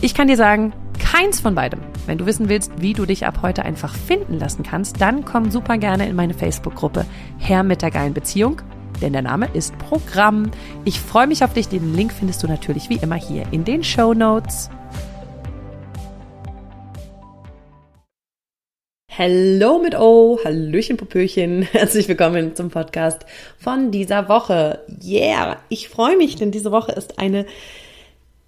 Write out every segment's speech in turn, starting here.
Ich kann dir sagen, keins von beidem. Wenn du wissen willst, wie du dich ab heute einfach finden lassen kannst, dann komm super gerne in meine Facebook-Gruppe Herr mit der geilen Beziehung, denn der Name ist Programm. Ich freue mich auf dich. Den Link findest du natürlich wie immer hier in den Show Notes. Hello mit O, Hallöchen Popöchen, herzlich willkommen zum Podcast von dieser Woche. Yeah, ich freue mich, denn diese Woche ist eine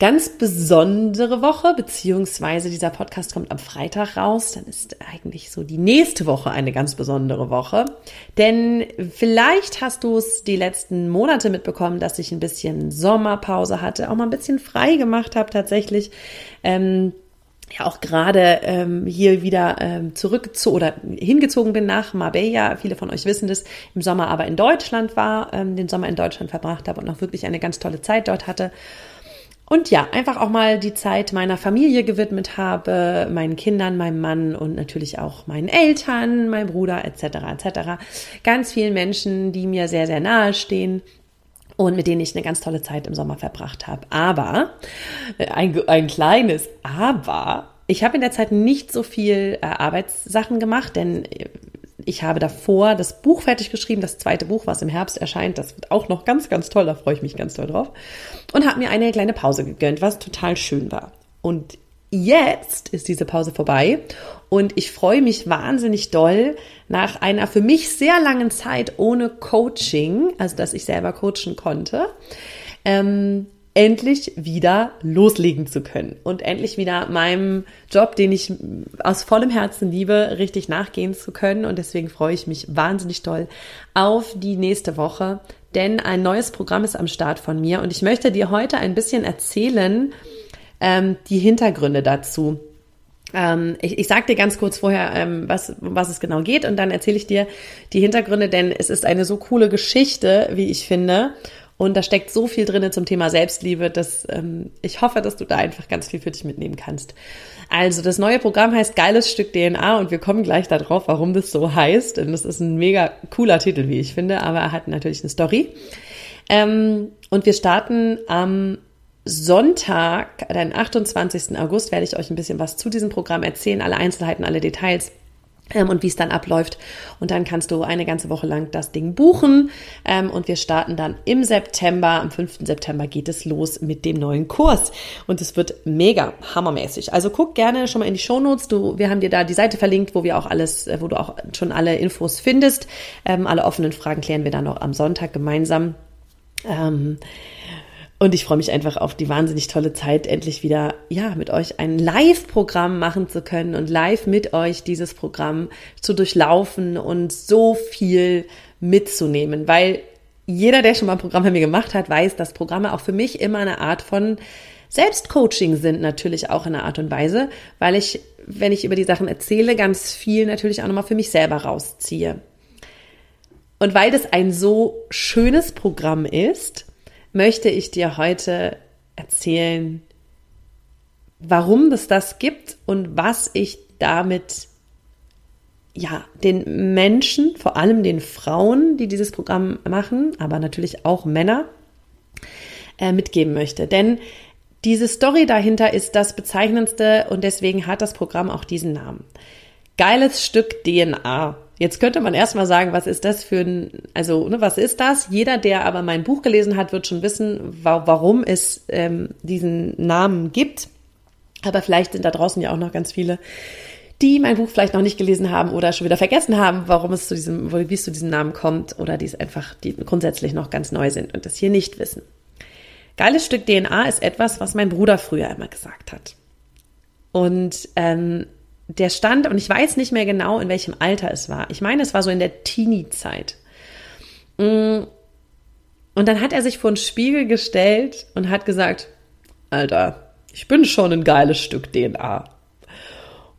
ganz besondere Woche, beziehungsweise dieser Podcast kommt am Freitag raus, dann ist eigentlich so die nächste Woche eine ganz besondere Woche. Denn vielleicht hast du es die letzten Monate mitbekommen, dass ich ein bisschen Sommerpause hatte, auch mal ein bisschen frei gemacht habe tatsächlich. Ähm, ja auch gerade ähm, hier wieder ähm, zurückgezogen oder hingezogen bin nach Marbella. Viele von euch wissen das, im Sommer aber in Deutschland war, ähm, den Sommer in Deutschland verbracht habe und auch wirklich eine ganz tolle Zeit dort hatte. Und ja, einfach auch mal die Zeit meiner Familie gewidmet habe, meinen Kindern, meinem Mann und natürlich auch meinen Eltern, meinem Bruder etc. etc. Ganz vielen Menschen, die mir sehr, sehr nahe stehen und mit denen ich eine ganz tolle Zeit im Sommer verbracht habe. Aber, äh, ein, ein kleines Aber, ich habe in der Zeit nicht so viel äh, Arbeitssachen gemacht, denn äh, ich habe davor das Buch fertig geschrieben, das zweite Buch, was im Herbst erscheint. Das wird auch noch ganz, ganz toll. Da freue ich mich ganz toll drauf. Und habe mir eine kleine Pause gegönnt, was total schön war. Und jetzt ist diese Pause vorbei und ich freue mich wahnsinnig doll nach einer für mich sehr langen Zeit ohne Coaching, also dass ich selber coachen konnte. Ähm, endlich wieder loslegen zu können und endlich wieder meinem Job, den ich aus vollem Herzen liebe, richtig nachgehen zu können. Und deswegen freue ich mich wahnsinnig toll auf die nächste Woche, denn ein neues Programm ist am Start von mir und ich möchte dir heute ein bisschen erzählen, ähm, die Hintergründe dazu. Ähm, ich, ich sage dir ganz kurz vorher, ähm, was, um was es genau geht und dann erzähle ich dir die Hintergründe, denn es ist eine so coole Geschichte, wie ich finde. Und da steckt so viel drin zum Thema Selbstliebe, dass ähm, ich hoffe, dass du da einfach ganz viel für dich mitnehmen kannst. Also das neue Programm heißt Geiles Stück DNA und wir kommen gleich darauf, warum das so heißt. Und das ist ein mega cooler Titel, wie ich finde, aber er hat natürlich eine Story. Ähm, und wir starten am Sonntag, den 28. August, werde ich euch ein bisschen was zu diesem Programm erzählen, alle Einzelheiten, alle Details und wie es dann abläuft. Und dann kannst du eine ganze Woche lang das Ding buchen. Ähm, und wir starten dann im September. Am 5. September geht es los mit dem neuen Kurs. Und es wird mega hammermäßig. Also guck gerne schon mal in die Shownotes. Du, wir haben dir da die Seite verlinkt, wo wir auch alles, äh, wo du auch schon alle Infos findest. Ähm, alle offenen Fragen klären wir dann noch am Sonntag gemeinsam. Ähm, und ich freue mich einfach auf die wahnsinnig tolle Zeit, endlich wieder, ja, mit euch ein Live-Programm machen zu können und live mit euch dieses Programm zu durchlaufen und so viel mitzunehmen, weil jeder, der schon mal ein Programm bei mir gemacht hat, weiß, dass Programme auch für mich immer eine Art von Selbstcoaching sind, natürlich auch in einer Art und Weise, weil ich, wenn ich über die Sachen erzähle, ganz viel natürlich auch nochmal für mich selber rausziehe. Und weil das ein so schönes Programm ist, möchte ich dir heute erzählen, warum es das gibt und was ich damit ja, den Menschen, vor allem den Frauen, die dieses Programm machen, aber natürlich auch Männer, äh, mitgeben möchte. Denn diese Story dahinter ist das Bezeichnendste und deswegen hat das Programm auch diesen Namen. Geiles Stück DNA. Jetzt könnte man erstmal sagen, was ist das für ein, also ne, was ist das? Jeder, der aber mein Buch gelesen hat, wird schon wissen, wa warum es ähm, diesen Namen gibt. Aber vielleicht sind da draußen ja auch noch ganz viele, die mein Buch vielleicht noch nicht gelesen haben oder schon wieder vergessen haben, warum es zu diesem, wie es zu diesem Namen kommt oder die es einfach, die grundsätzlich noch ganz neu sind und das hier nicht wissen. Geiles Stück DNA ist etwas, was mein Bruder früher immer gesagt hat. Und ähm, der stand, und ich weiß nicht mehr genau, in welchem Alter es war. Ich meine, es war so in der Teenie-Zeit. Mm. Und dann hat er sich vor den Spiegel gestellt und hat gesagt, Alter, ich bin schon ein geiles Stück DNA.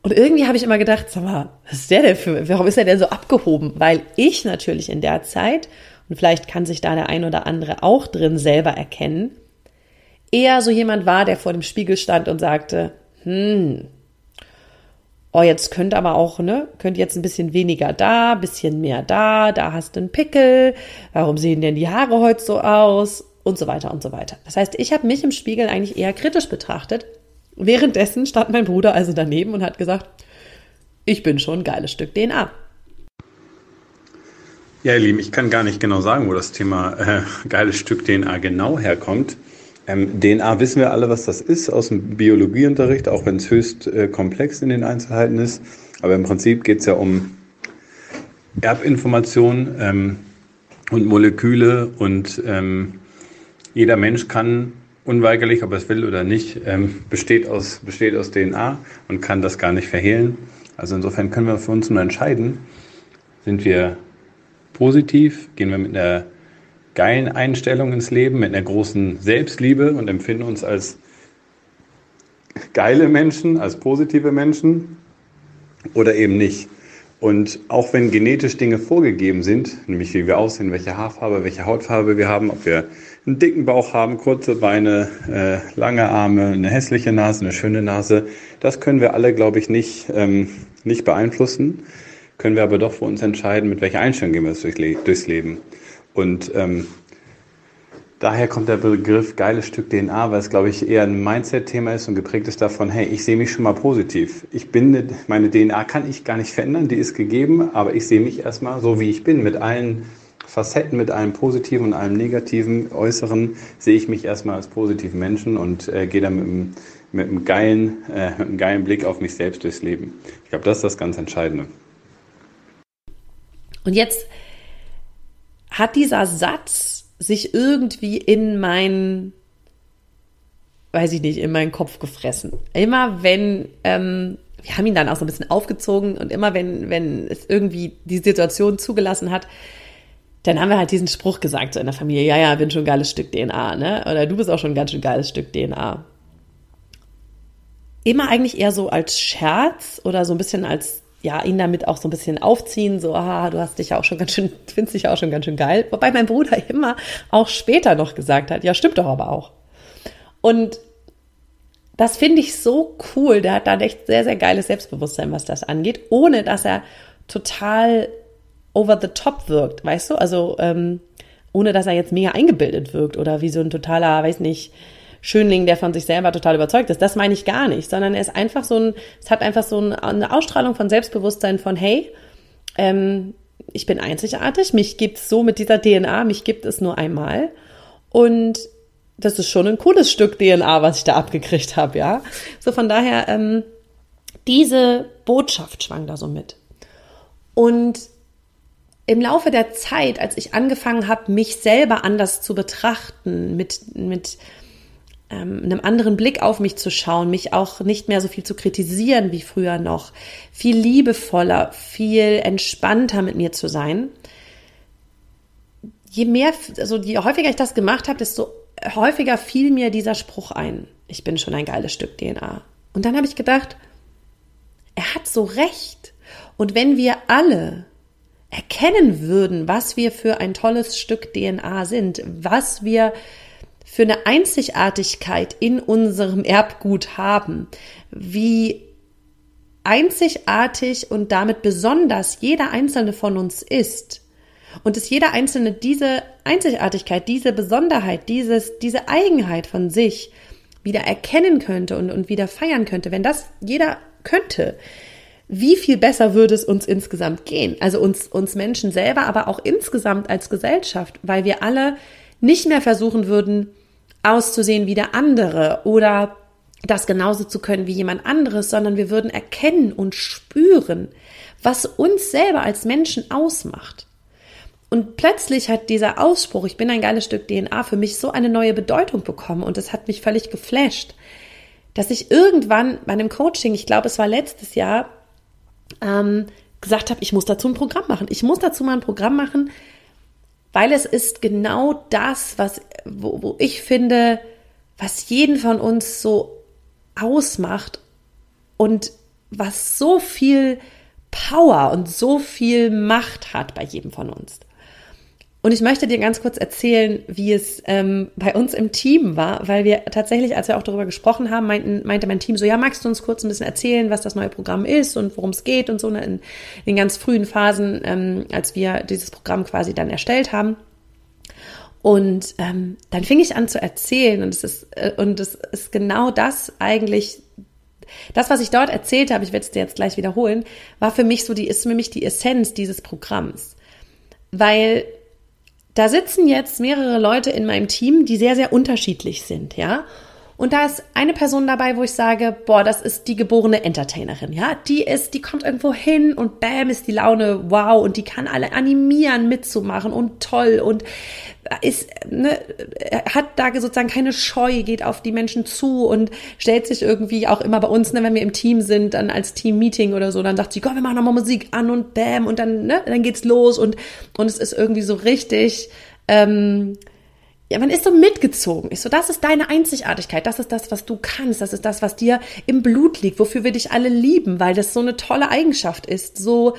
Und irgendwie habe ich immer gedacht, sag mal, was ist der denn für, warum ist er denn so abgehoben? Weil ich natürlich in der Zeit, und vielleicht kann sich da der ein oder andere auch drin selber erkennen, eher so jemand war, der vor dem Spiegel stand und sagte, hm, oh, jetzt könnte aber auch, ne, könnte jetzt ein bisschen weniger da, bisschen mehr da, da hast du einen Pickel, warum sehen denn die Haare heute so aus und so weiter und so weiter. Das heißt, ich habe mich im Spiegel eigentlich eher kritisch betrachtet. Währenddessen stand mein Bruder also daneben und hat gesagt, ich bin schon ein geiles Stück DNA. Ja, ihr Lieben, ich kann gar nicht genau sagen, wo das Thema äh, geiles Stück DNA genau herkommt. Ähm, DNA wissen wir alle, was das ist aus dem Biologieunterricht, auch wenn es höchst äh, komplex in den Einzelheiten ist. Aber im Prinzip geht es ja um Erbinformation ähm, und Moleküle und ähm, jeder Mensch kann unweigerlich, ob er es will oder nicht, ähm, besteht, aus, besteht aus DNA und kann das gar nicht verhehlen. Also insofern können wir für uns nur entscheiden, sind wir positiv, gehen wir mit einer geilen Einstellung ins Leben, mit einer großen Selbstliebe und empfinden uns als geile Menschen, als positive Menschen oder eben nicht. Und auch wenn genetisch Dinge vorgegeben sind, nämlich wie wir aussehen, welche Haarfarbe, welche Hautfarbe wir haben, ob wir einen dicken Bauch haben, kurze Beine, äh, lange Arme, eine hässliche Nase, eine schöne Nase, das können wir alle, glaube ich, nicht, ähm, nicht beeinflussen, können wir aber doch für uns entscheiden, mit welcher Einstellung gehen wir durchs Leben. Und ähm, daher kommt der Begriff geiles Stück DNA, weil es, glaube ich, eher ein Mindset-Thema ist und geprägt ist davon, hey, ich sehe mich schon mal positiv. Ich bin, meine DNA kann ich gar nicht verändern, die ist gegeben, aber ich sehe mich erstmal so, wie ich bin, mit allen Facetten, mit einem positiven und einem negativen Äußeren, sehe ich mich erstmal als positiven Menschen und äh, gehe dann mit einem, mit, einem geilen, äh, mit einem geilen Blick auf mich selbst durchs Leben. Ich glaube, das ist das ganz Entscheidende. Und jetzt hat dieser Satz sich irgendwie in meinen, weiß ich nicht, in meinen Kopf gefressen. Immer wenn, ähm, wir haben ihn dann auch so ein bisschen aufgezogen und immer wenn, wenn es irgendwie die Situation zugelassen hat, dann haben wir halt diesen Spruch gesagt so in der Familie, ja, ja, bin schon ein geiles Stück DNA, ne? Oder du bist auch schon ein ganz schön geiles Stück DNA. Immer eigentlich eher so als Scherz oder so ein bisschen als ja, ihn damit auch so ein bisschen aufziehen, so, aha, du hast dich ja auch schon ganz schön, findest dich ja auch schon ganz schön geil. Wobei mein Bruder immer auch später noch gesagt hat, ja, stimmt doch aber auch. Und das finde ich so cool. Der hat da echt sehr, sehr geiles Selbstbewusstsein, was das angeht, ohne dass er total over the top wirkt, weißt du? Also, ähm, ohne dass er jetzt mega eingebildet wirkt oder wie so ein totaler, weiß nicht, Schönling, der von sich selber total überzeugt ist. Das meine ich gar nicht, sondern er ist einfach so ein, es hat einfach so eine Ausstrahlung von Selbstbewusstsein von, hey, ähm, ich bin einzigartig, mich gibt es so mit dieser DNA, mich gibt es nur einmal. Und das ist schon ein cooles Stück DNA, was ich da abgekriegt habe, ja. So von daher, ähm, diese Botschaft schwang da so mit. Und im Laufe der Zeit, als ich angefangen habe, mich selber anders zu betrachten, mit, mit ähm, einem anderen Blick auf mich zu schauen, mich auch nicht mehr so viel zu kritisieren wie früher noch, viel liebevoller, viel entspannter mit mir zu sein. Je mehr, also je häufiger ich das gemacht habe, desto häufiger fiel mir dieser Spruch ein. Ich bin schon ein geiles Stück DNA. Und dann habe ich gedacht, er hat so recht. Und wenn wir alle erkennen würden, was wir für ein tolles Stück DNA sind, was wir für eine Einzigartigkeit in unserem Erbgut haben, wie einzigartig und damit besonders jeder einzelne von uns ist. Und dass jeder einzelne diese Einzigartigkeit, diese Besonderheit, dieses, diese Eigenheit von sich wieder erkennen könnte und, und wieder feiern könnte, wenn das jeder könnte, wie viel besser würde es uns insgesamt gehen? Also uns, uns Menschen selber, aber auch insgesamt als Gesellschaft, weil wir alle nicht mehr versuchen würden, auszusehen wie der andere oder das genauso zu können wie jemand anderes, sondern wir würden erkennen und spüren, was uns selber als Menschen ausmacht. Und plötzlich hat dieser Ausspruch, ich bin ein geiles Stück DNA, für mich so eine neue Bedeutung bekommen und es hat mich völlig geflasht, dass ich irgendwann bei einem Coaching, ich glaube, es war letztes Jahr, ähm, gesagt habe, ich muss dazu ein Programm machen. Ich muss dazu mal ein Programm machen, weil es ist genau das, was, wo, wo ich finde, was jeden von uns so ausmacht und was so viel Power und so viel Macht hat bei jedem von uns. Und ich möchte dir ganz kurz erzählen, wie es ähm, bei uns im Team war, weil wir tatsächlich, als wir auch darüber gesprochen haben, meinten, meinte mein Team so, ja, magst du uns kurz ein bisschen erzählen, was das neue Programm ist und worum es geht und so ne, in, in ganz frühen Phasen, ähm, als wir dieses Programm quasi dann erstellt haben. Und ähm, dann fing ich an zu erzählen und es ist äh, und es ist genau das eigentlich das, was ich dort erzählt habe, ich werde es dir jetzt gleich wiederholen, war für mich so die ist für mich die Essenz dieses Programms, weil da sitzen jetzt mehrere Leute in meinem Team, die sehr, sehr unterschiedlich sind, ja. Und da ist eine Person dabei, wo ich sage, boah, das ist die geborene Entertainerin, ja. Die ist, die kommt irgendwo hin und bam ist die Laune wow und die kann alle animieren, mitzumachen und toll und ist, ne, hat da sozusagen keine Scheu, geht auf die Menschen zu und stellt sich irgendwie auch immer bei uns, ne, wenn wir im Team sind, dann als Team-Meeting oder so, dann sagt sie, komm, wir machen nochmal Musik an und bam und dann, ne, dann geht's los und, und es ist irgendwie so richtig, ähm, ja, man ist so mitgezogen. Ist so, das ist deine Einzigartigkeit. Das ist das, was du kannst. Das ist das, was dir im Blut liegt, wofür wir dich alle lieben, weil das so eine tolle Eigenschaft ist. So,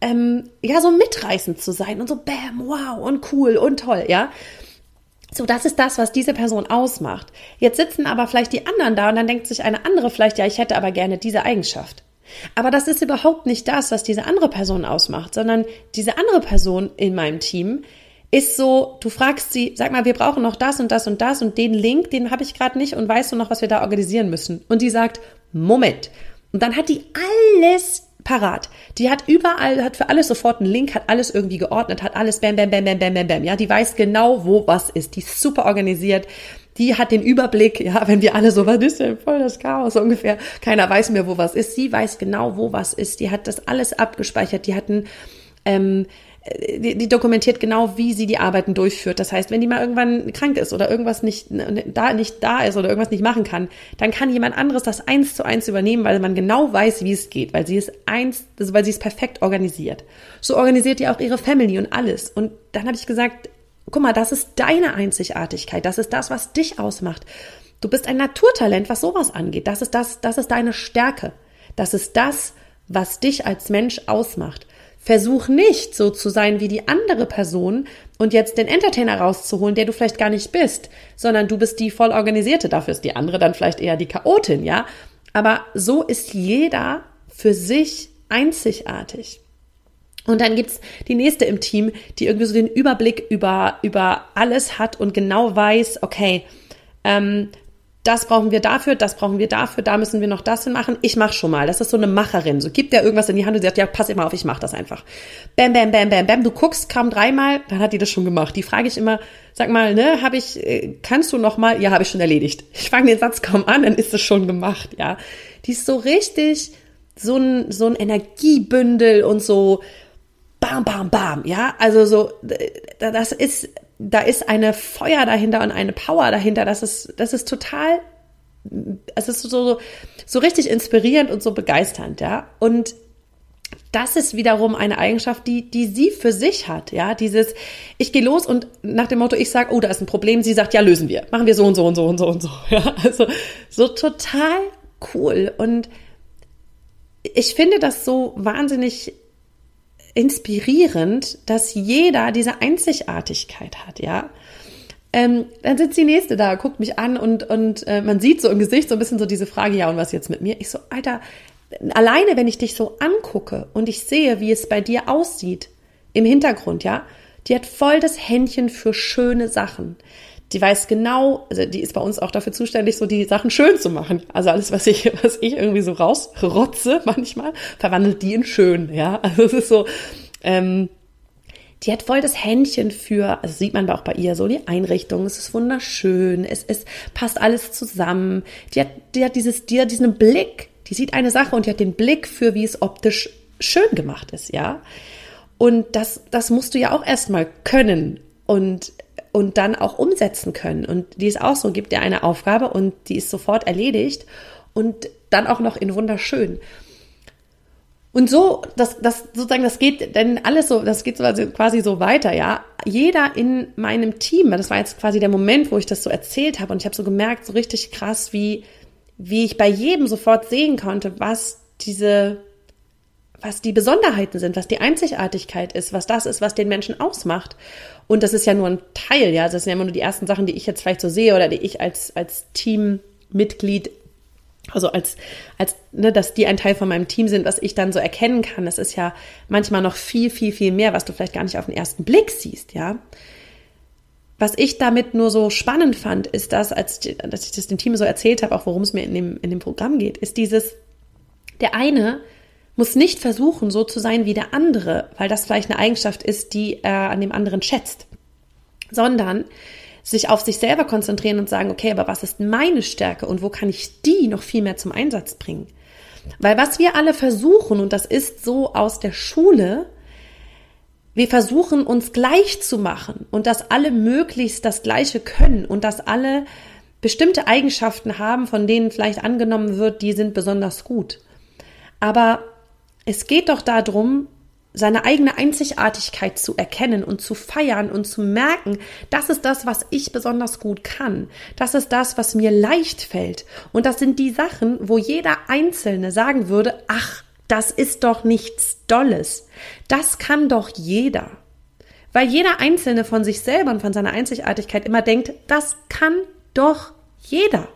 ähm, ja, so mitreißend zu sein und so bam, wow und cool und toll, ja. So, das ist das, was diese Person ausmacht. Jetzt sitzen aber vielleicht die anderen da und dann denkt sich eine andere vielleicht, ja, ich hätte aber gerne diese Eigenschaft. Aber das ist überhaupt nicht das, was diese andere Person ausmacht, sondern diese andere Person in meinem Team ist so, du fragst sie, sag mal, wir brauchen noch das und das und das und den Link, den habe ich gerade nicht und weißt du noch, was wir da organisieren müssen? Und die sagt, Moment. Und dann hat die alles parat. Die hat überall, hat für alles sofort einen Link, hat alles irgendwie geordnet, hat alles bam, bam, bam, bam, bam, bam, bam. Ja, die weiß genau, wo was ist. Die ist super organisiert. Die hat den Überblick, ja, wenn wir alle so, was ist denn voll das Chaos ungefähr. Keiner weiß mehr, wo was ist. Sie weiß genau, wo was ist. Die hat das alles abgespeichert. Die hatten, ähm, die, die dokumentiert genau, wie sie die Arbeiten durchführt. Das heißt, wenn die mal irgendwann krank ist oder irgendwas nicht da, nicht da ist oder irgendwas nicht machen kann, dann kann jemand anderes das eins zu eins übernehmen, weil man genau weiß, wie es geht, weil sie es eins, also weil sie es perfekt organisiert. So organisiert die auch ihre Family und alles. Und dann habe ich gesagt, guck mal, das ist deine Einzigartigkeit. Das ist das, was dich ausmacht. Du bist ein Naturtalent, was sowas angeht. Das ist das, das ist deine Stärke. Das ist das, was dich als Mensch ausmacht. Versuch nicht so zu sein wie die andere Person und jetzt den Entertainer rauszuholen, der du vielleicht gar nicht bist, sondern du bist die voll organisierte. Dafür ist die andere dann vielleicht eher die Chaotin, ja? Aber so ist jeder für sich einzigartig. Und dann gibt's die nächste im Team, die irgendwie so den Überblick über, über alles hat und genau weiß, okay, ähm, das brauchen wir dafür, das brauchen wir dafür, da müssen wir noch das hin machen. Ich mach schon mal. Das ist so eine Macherin. So gibt der irgendwas in die Hand und sagt, ja, pass immer auf, ich mach das einfach. Bam, bam, bam, bam, bam. Du guckst kaum dreimal, dann hat die das schon gemacht. Die frage ich immer, sag mal, ne, habe ich, äh, kannst du noch mal? Ja, habe ich schon erledigt. Ich fange den Satz kaum an, dann ist es schon gemacht, ja. Die ist so richtig so ein, so ein Energiebündel und so bam, bam, bam, ja. Also so, das ist, da ist eine Feuer dahinter und eine Power dahinter. Das ist, das ist total, es ist so, so richtig inspirierend und so begeisternd, ja. Und das ist wiederum eine Eigenschaft, die, die sie für sich hat, ja. Dieses, ich gehe los und nach dem Motto, ich sage, oh, da ist ein Problem, sie sagt, ja, lösen wir. Machen wir so und so und so und so und so, ja. Also, so total cool. Und ich finde das so wahnsinnig inspirierend, dass jeder diese Einzigartigkeit hat, ja. Ähm, dann sitzt die nächste da, guckt mich an und, und äh, man sieht so im Gesicht so ein bisschen so diese Frage, ja, und was jetzt mit mir? Ich so, Alter, alleine wenn ich dich so angucke und ich sehe, wie es bei dir aussieht im Hintergrund, ja, die hat voll das Händchen für schöne Sachen. Die weiß genau, also die ist bei uns auch dafür zuständig, so die Sachen schön zu machen. Also alles, was ich, was ich irgendwie so rausrotze manchmal, verwandelt die in schön, ja. Also es ist so, ähm, die hat voll das Händchen für, also sieht man auch bei ihr so, die Einrichtung, es ist wunderschön, es, es passt alles zusammen. Die hat, die hat dieses, die hat diesen Blick, die sieht eine Sache und die hat den Blick für, wie es optisch schön gemacht ist, ja. Und das, das musst du ja auch erstmal können und, und dann auch umsetzen können. Und die ist auch so, gibt dir eine Aufgabe und die ist sofort erledigt und dann auch noch in wunderschön. Und so, das, das sozusagen, das geht denn alles so, das geht quasi so weiter, ja. Jeder in meinem Team, das war jetzt quasi der Moment, wo ich das so erzählt habe und ich habe so gemerkt, so richtig krass, wie, wie ich bei jedem sofort sehen konnte, was diese, was die Besonderheiten sind, was die Einzigartigkeit ist, was das ist, was den Menschen ausmacht. Und das ist ja nur ein Teil, ja. Das sind ja immer nur die ersten Sachen, die ich jetzt vielleicht so sehe oder die ich als, als Teammitglied also als, als ne, dass die ein Teil von meinem Team sind, was ich dann so erkennen kann. Das ist ja manchmal noch viel, viel, viel mehr, was du vielleicht gar nicht auf den ersten Blick siehst, ja. Was ich damit nur so spannend fand, ist das, als dass ich das dem Team so erzählt habe, auch worum es mir in dem, in dem Programm geht, ist dieses, der eine muss nicht versuchen, so zu sein wie der andere, weil das vielleicht eine Eigenschaft ist, die er an dem anderen schätzt, sondern sich auf sich selber konzentrieren und sagen, okay, aber was ist meine Stärke und wo kann ich die noch viel mehr zum Einsatz bringen? Weil was wir alle versuchen, und das ist so aus der Schule, wir versuchen uns gleich zu machen und dass alle möglichst das Gleiche können und dass alle bestimmte Eigenschaften haben, von denen vielleicht angenommen wird, die sind besonders gut. Aber es geht doch darum, seine eigene Einzigartigkeit zu erkennen und zu feiern und zu merken, das ist das, was ich besonders gut kann. Das ist das, was mir leicht fällt. Und das sind die Sachen, wo jeder Einzelne sagen würde, ach, das ist doch nichts Dolles. Das kann doch jeder. Weil jeder Einzelne von sich selber und von seiner Einzigartigkeit immer denkt, das kann doch jeder.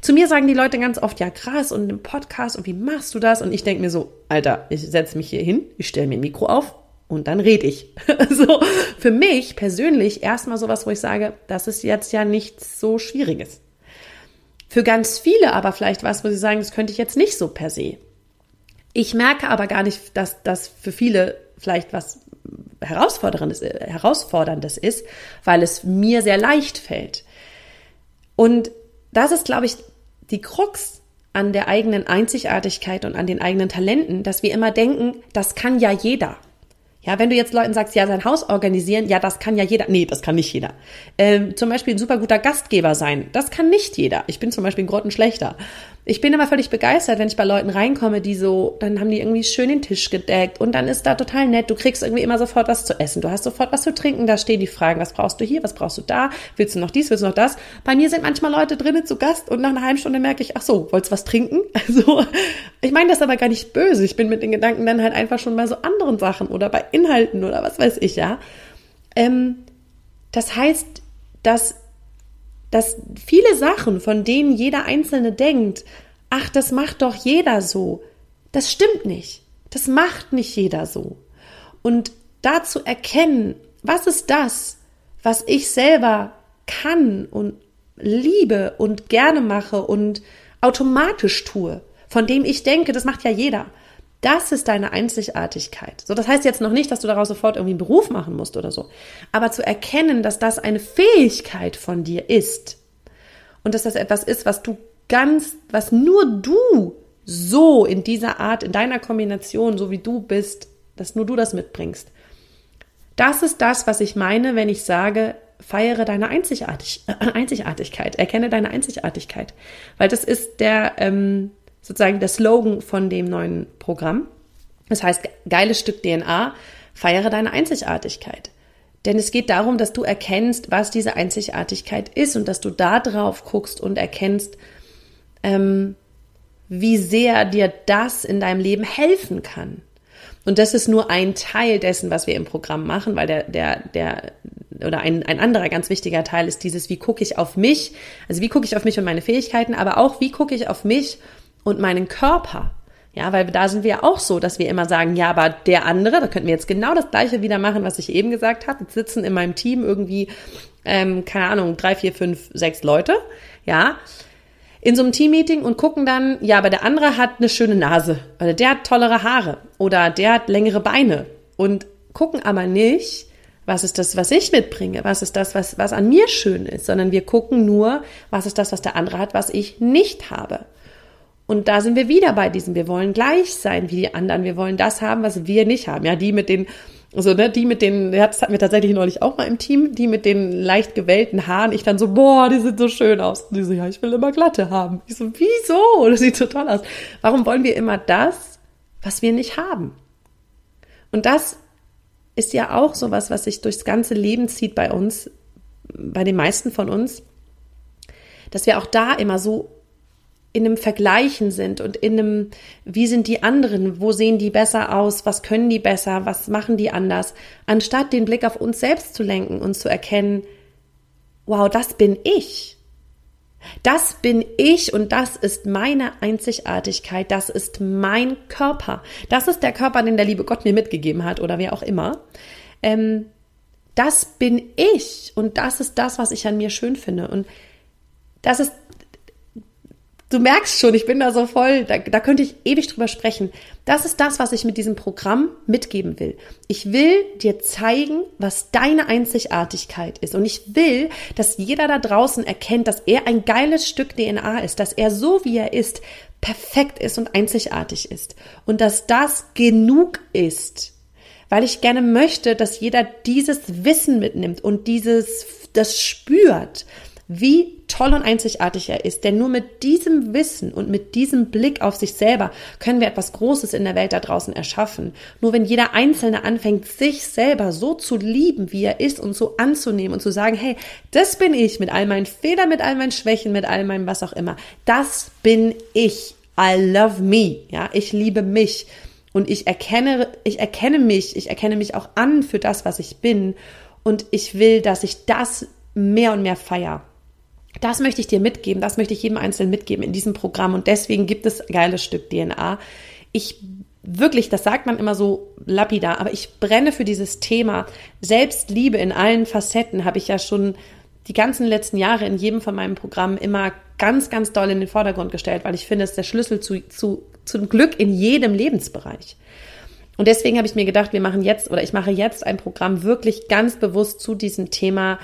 Zu mir sagen die Leute ganz oft, ja krass, und im Podcast, und wie machst du das? Und ich denke mir so, Alter, ich setze mich hier hin, ich stelle mir ein Mikro auf und dann rede ich. so, für mich persönlich erstmal sowas, wo ich sage, das ist jetzt ja nichts so Schwieriges. Für ganz viele aber vielleicht was, wo sie sagen, das könnte ich jetzt nicht so per se. Ich merke aber gar nicht, dass das für viele vielleicht was Herausforderndes, Herausforderndes ist, weil es mir sehr leicht fällt. Und das ist, glaube ich, die Krux an der eigenen Einzigartigkeit und an den eigenen Talenten, dass wir immer denken, das kann ja jeder. Ja, wenn du jetzt Leuten sagst, ja, sein Haus organisieren, ja, das kann ja jeder. Nee, das kann nicht jeder. Ähm, zum Beispiel ein super guter Gastgeber sein, das kann nicht jeder. Ich bin zum Beispiel ein Grottenschlechter. Ich bin immer völlig begeistert, wenn ich bei Leuten reinkomme, die so, dann haben die irgendwie schön den Tisch gedeckt und dann ist da total nett. Du kriegst irgendwie immer sofort was zu essen. Du hast sofort was zu trinken. Da stehen die Fragen, was brauchst du hier, was brauchst du da? Willst du noch dies, willst du noch das? Bei mir sind manchmal Leute drinnen zu Gast und nach einer halben Stunde merke ich, ach so, wolltest was trinken? Also, ich meine das aber gar nicht böse. Ich bin mit den Gedanken dann halt einfach schon bei so anderen Sachen oder bei Inhalten oder was weiß ich, ja. Ähm, das heißt, dass dass viele Sachen, von denen jeder Einzelne denkt, ach, das macht doch jeder so, das stimmt nicht. Das macht nicht jeder so. Und da zu erkennen, was ist das, was ich selber kann und liebe und gerne mache und automatisch tue, von dem ich denke, das macht ja jeder. Das ist deine Einzigartigkeit. So, das heißt jetzt noch nicht, dass du daraus sofort irgendwie einen Beruf machen musst oder so. Aber zu erkennen, dass das eine Fähigkeit von dir ist und dass das etwas ist, was du ganz, was nur du so in dieser Art, in deiner Kombination, so wie du bist, dass nur du das mitbringst. Das ist das, was ich meine, wenn ich sage, feiere deine Einzigartig Einzigartigkeit, erkenne deine Einzigartigkeit. Weil das ist der, ähm, sozusagen der Slogan von dem neuen Programm. Das heißt, geiles Stück DNA, feiere deine Einzigartigkeit. Denn es geht darum, dass du erkennst, was diese Einzigartigkeit ist und dass du da drauf guckst und erkennst, ähm, wie sehr dir das in deinem Leben helfen kann. Und das ist nur ein Teil dessen, was wir im Programm machen, weil der, der, der, oder ein, ein anderer ganz wichtiger Teil ist dieses, wie gucke ich auf mich, also wie gucke ich auf mich und meine Fähigkeiten, aber auch wie gucke ich auf mich und meinen Körper. Ja, weil da sind wir ja auch so, dass wir immer sagen, ja, aber der andere, da könnten wir jetzt genau das gleiche wieder machen, was ich eben gesagt habe. Jetzt sitzen in meinem Team irgendwie, ähm, keine Ahnung, drei, vier, fünf, sechs Leute, ja, in so einem Teammeeting und gucken dann, ja, aber der andere hat eine schöne Nase oder der hat tollere Haare oder der hat längere Beine und gucken aber nicht, was ist das, was ich mitbringe, was ist das, was, was an mir schön ist, sondern wir gucken nur, was ist das, was der andere hat, was ich nicht habe. Und da sind wir wieder bei diesem, wir wollen gleich sein wie die anderen, wir wollen das haben, was wir nicht haben. Ja, die mit den Also, ne, die mit den, das hatten wir tatsächlich neulich auch mal im Team, die mit den leicht gewellten Haaren. Ich dann so, boah, die sieht so schön aus. Und die so, ja, ich will immer glatte haben. Ich so, wieso? Das sieht so toll aus. Warum wollen wir immer das, was wir nicht haben? Und das ist ja auch sowas, was sich durchs ganze Leben zieht bei uns, bei den meisten von uns, dass wir auch da immer so in einem Vergleichen sind und in einem, wie sind die anderen, wo sehen die besser aus, was können die besser, was machen die anders, anstatt den Blick auf uns selbst zu lenken und zu erkennen, wow, das bin ich. Das bin ich und das ist meine Einzigartigkeit, das ist mein Körper. Das ist der Körper, den der liebe Gott mir mitgegeben hat oder wer auch immer. Ähm, das bin ich und das ist das, was ich an mir schön finde. Und das ist Du merkst schon, ich bin da so voll, da, da könnte ich ewig drüber sprechen. Das ist das, was ich mit diesem Programm mitgeben will. Ich will dir zeigen, was deine Einzigartigkeit ist. Und ich will, dass jeder da draußen erkennt, dass er ein geiles Stück DNA ist, dass er so wie er ist, perfekt ist und einzigartig ist. Und dass das genug ist. Weil ich gerne möchte, dass jeder dieses Wissen mitnimmt und dieses, das spürt wie toll und einzigartig er ist. Denn nur mit diesem Wissen und mit diesem Blick auf sich selber können wir etwas Großes in der Welt da draußen erschaffen. Nur wenn jeder Einzelne anfängt, sich selber so zu lieben, wie er ist und so anzunehmen und zu sagen, hey, das bin ich mit all meinen Fehlern, mit all meinen Schwächen, mit all meinem was auch immer. Das bin ich. I love me. Ja, ich liebe mich. Und ich erkenne, ich erkenne mich, ich erkenne mich auch an für das, was ich bin. Und ich will, dass ich das mehr und mehr feier. Das möchte ich dir mitgeben, das möchte ich jedem Einzelnen mitgeben in diesem Programm und deswegen gibt es geiles Stück DNA. Ich wirklich, das sagt man immer so lapidar, aber ich brenne für dieses Thema Selbstliebe in allen Facetten, habe ich ja schon die ganzen letzten Jahre in jedem von meinen Programmen immer ganz, ganz doll in den Vordergrund gestellt, weil ich finde, es ist der Schlüssel zu, zu, zum Glück in jedem Lebensbereich. Und deswegen habe ich mir gedacht, wir machen jetzt oder ich mache jetzt ein Programm wirklich ganz bewusst zu diesem Thema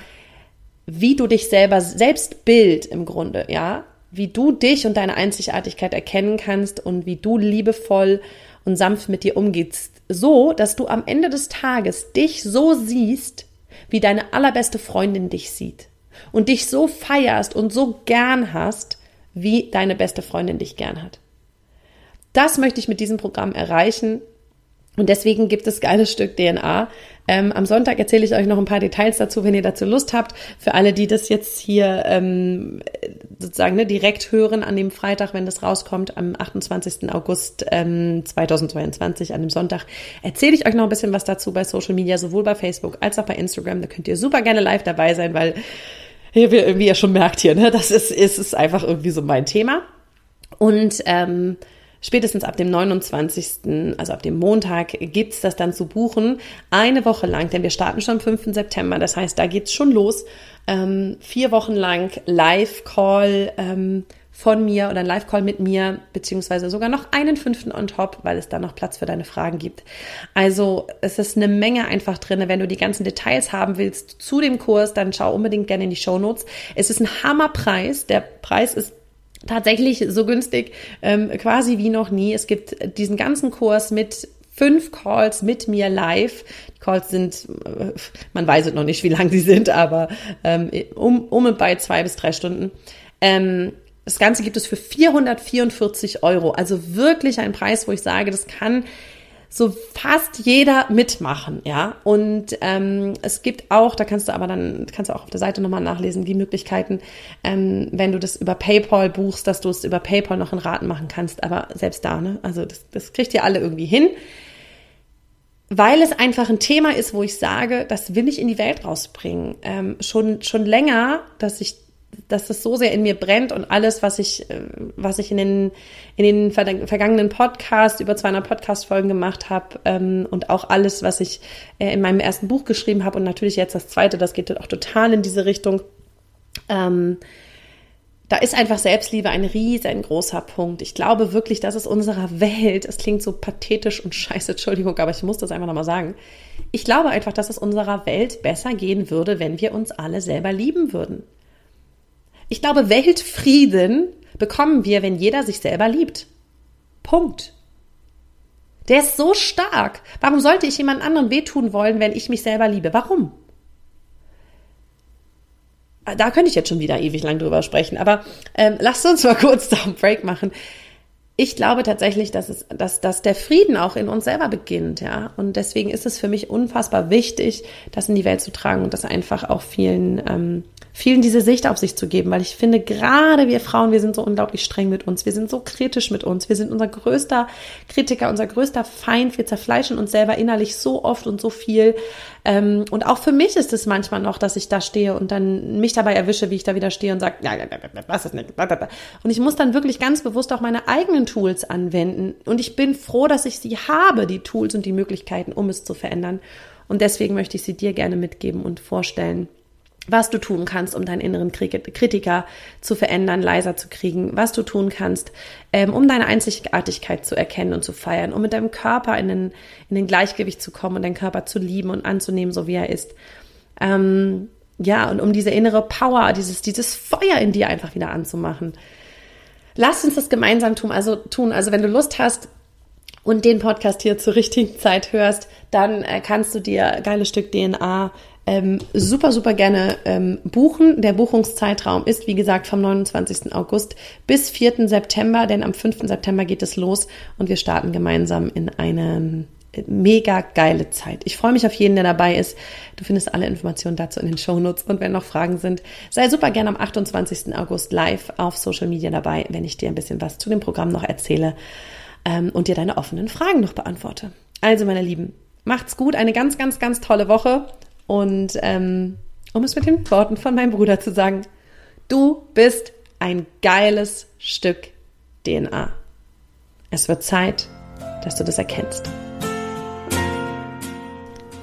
wie du dich selber, Selbstbild im Grunde, ja, wie du dich und deine Einzigartigkeit erkennen kannst und wie du liebevoll und sanft mit dir umgehst, so, dass du am Ende des Tages dich so siehst, wie deine allerbeste Freundin dich sieht. Und dich so feierst und so gern hast, wie deine beste Freundin dich gern hat. Das möchte ich mit diesem Programm erreichen und deswegen gibt es geiles Stück DNA. Ähm, am Sonntag erzähle ich euch noch ein paar Details dazu, wenn ihr dazu Lust habt. Für alle, die das jetzt hier ähm, sozusagen ne, direkt hören an dem Freitag, wenn das rauskommt, am 28. August ähm, 2022, an dem Sonntag, erzähle ich euch noch ein bisschen was dazu bei Social Media, sowohl bei Facebook als auch bei Instagram. Da könnt ihr super gerne live dabei sein, weil wie ihr schon merkt hier, ne, das ist, ist, ist einfach irgendwie so mein Thema. Und ähm, spätestens ab dem 29., also ab dem Montag, gibt's das dann zu buchen. Eine Woche lang, denn wir starten schon am 5. September. Das heißt, da geht's schon los. Ähm, vier Wochen lang Live-Call ähm, von mir oder ein Live-Call mit mir, beziehungsweise sogar noch einen fünften on top, weil es da noch Platz für deine Fragen gibt. Also es ist eine Menge einfach drin. Wenn du die ganzen Details haben willst zu dem Kurs, dann schau unbedingt gerne in die Show Notes. Es ist ein Hammerpreis. Der Preis ist tatsächlich so günstig ähm, quasi wie noch nie. Es gibt diesen ganzen Kurs mit fünf Calls mit mir live. Die Calls sind, äh, man weiß es noch nicht, wie lang die sind, aber ähm, um, um und bei zwei bis drei Stunden. Ähm, das Ganze gibt es für 444 Euro. Also wirklich ein Preis, wo ich sage, das kann so fast jeder mitmachen, ja. Und ähm, es gibt auch, da kannst du aber dann, kannst du auch auf der Seite nochmal nachlesen, die Möglichkeiten, ähm, wenn du das über PayPal buchst, dass du es über PayPal noch in Raten machen kannst. Aber selbst da, ne? Also das, das kriegt ihr alle irgendwie hin. Weil es einfach ein Thema ist, wo ich sage, das will ich in die Welt rausbringen. Ähm, schon, schon länger, dass ich dass das so sehr in mir brennt und alles, was ich, äh, was ich in den, in den vergangenen Podcasts, über 200 Podcast-Folgen gemacht habe ähm, und auch alles, was ich äh, in meinem ersten Buch geschrieben habe und natürlich jetzt das zweite, das geht auch total in diese Richtung. Ähm, da ist einfach Selbstliebe ein riesengroßer Punkt. Ich glaube wirklich, dass es unserer Welt, es klingt so pathetisch und scheiße, Entschuldigung, aber ich muss das einfach nochmal sagen. Ich glaube einfach, dass es unserer Welt besser gehen würde, wenn wir uns alle selber lieben würden. Ich glaube, Weltfrieden bekommen wir, wenn jeder sich selber liebt. Punkt. Der ist so stark. Warum sollte ich jemand anderen wehtun wollen, wenn ich mich selber liebe? Warum? Da könnte ich jetzt schon wieder ewig lang drüber sprechen, aber ähm, lasst uns mal kurz da einen Break machen ich glaube tatsächlich, dass es, dass, dass der Frieden auch in uns selber beginnt, ja. Und deswegen ist es für mich unfassbar wichtig, das in die Welt zu tragen und das einfach auch vielen, ähm, vielen diese Sicht auf sich zu geben, weil ich finde, gerade wir Frauen, wir sind so unglaublich streng mit uns, wir sind so kritisch mit uns, wir sind unser größter Kritiker, unser größter Feind, wir zerfleischen uns selber innerlich so oft und so viel. Ähm, und auch für mich ist es manchmal noch, dass ich da stehe und dann mich dabei erwische, wie ich da wieder stehe und sage, ja, was ist nicht, und ich muss dann wirklich ganz bewusst auch meine eigenen Tools anwenden. Und ich bin froh, dass ich sie habe, die Tools und die Möglichkeiten, um es zu verändern. Und deswegen möchte ich sie dir gerne mitgeben und vorstellen was du tun kannst, um deinen inneren Kritiker zu verändern, leiser zu kriegen, was du tun kannst, ähm, um deine Einzigartigkeit zu erkennen und zu feiern, um mit deinem Körper in den, in den Gleichgewicht zu kommen und deinen Körper zu lieben und anzunehmen, so wie er ist. Ähm, ja, und um diese innere Power, dieses, dieses Feuer in dir einfach wieder anzumachen. Lass uns das gemeinsam tun. Also tun. Also wenn du Lust hast, und den Podcast hier zur richtigen Zeit hörst, dann äh, kannst du dir geiles Stück DNA ähm, super, super gerne ähm, buchen. Der Buchungszeitraum ist, wie gesagt, vom 29. August bis 4. September, denn am 5. September geht es los und wir starten gemeinsam in eine mega geile Zeit. Ich freue mich auf jeden, der dabei ist. Du findest alle Informationen dazu in den Shownotes und wenn noch Fragen sind, sei super gerne am 28. August live auf Social Media dabei, wenn ich dir ein bisschen was zu dem Programm noch erzähle ähm, und dir deine offenen Fragen noch beantworte. Also, meine Lieben, macht's gut, eine ganz, ganz, ganz tolle Woche und ähm, um es mit den Worten von meinem Bruder zu sagen, du bist ein geiles Stück DNA. Es wird Zeit, dass du das erkennst.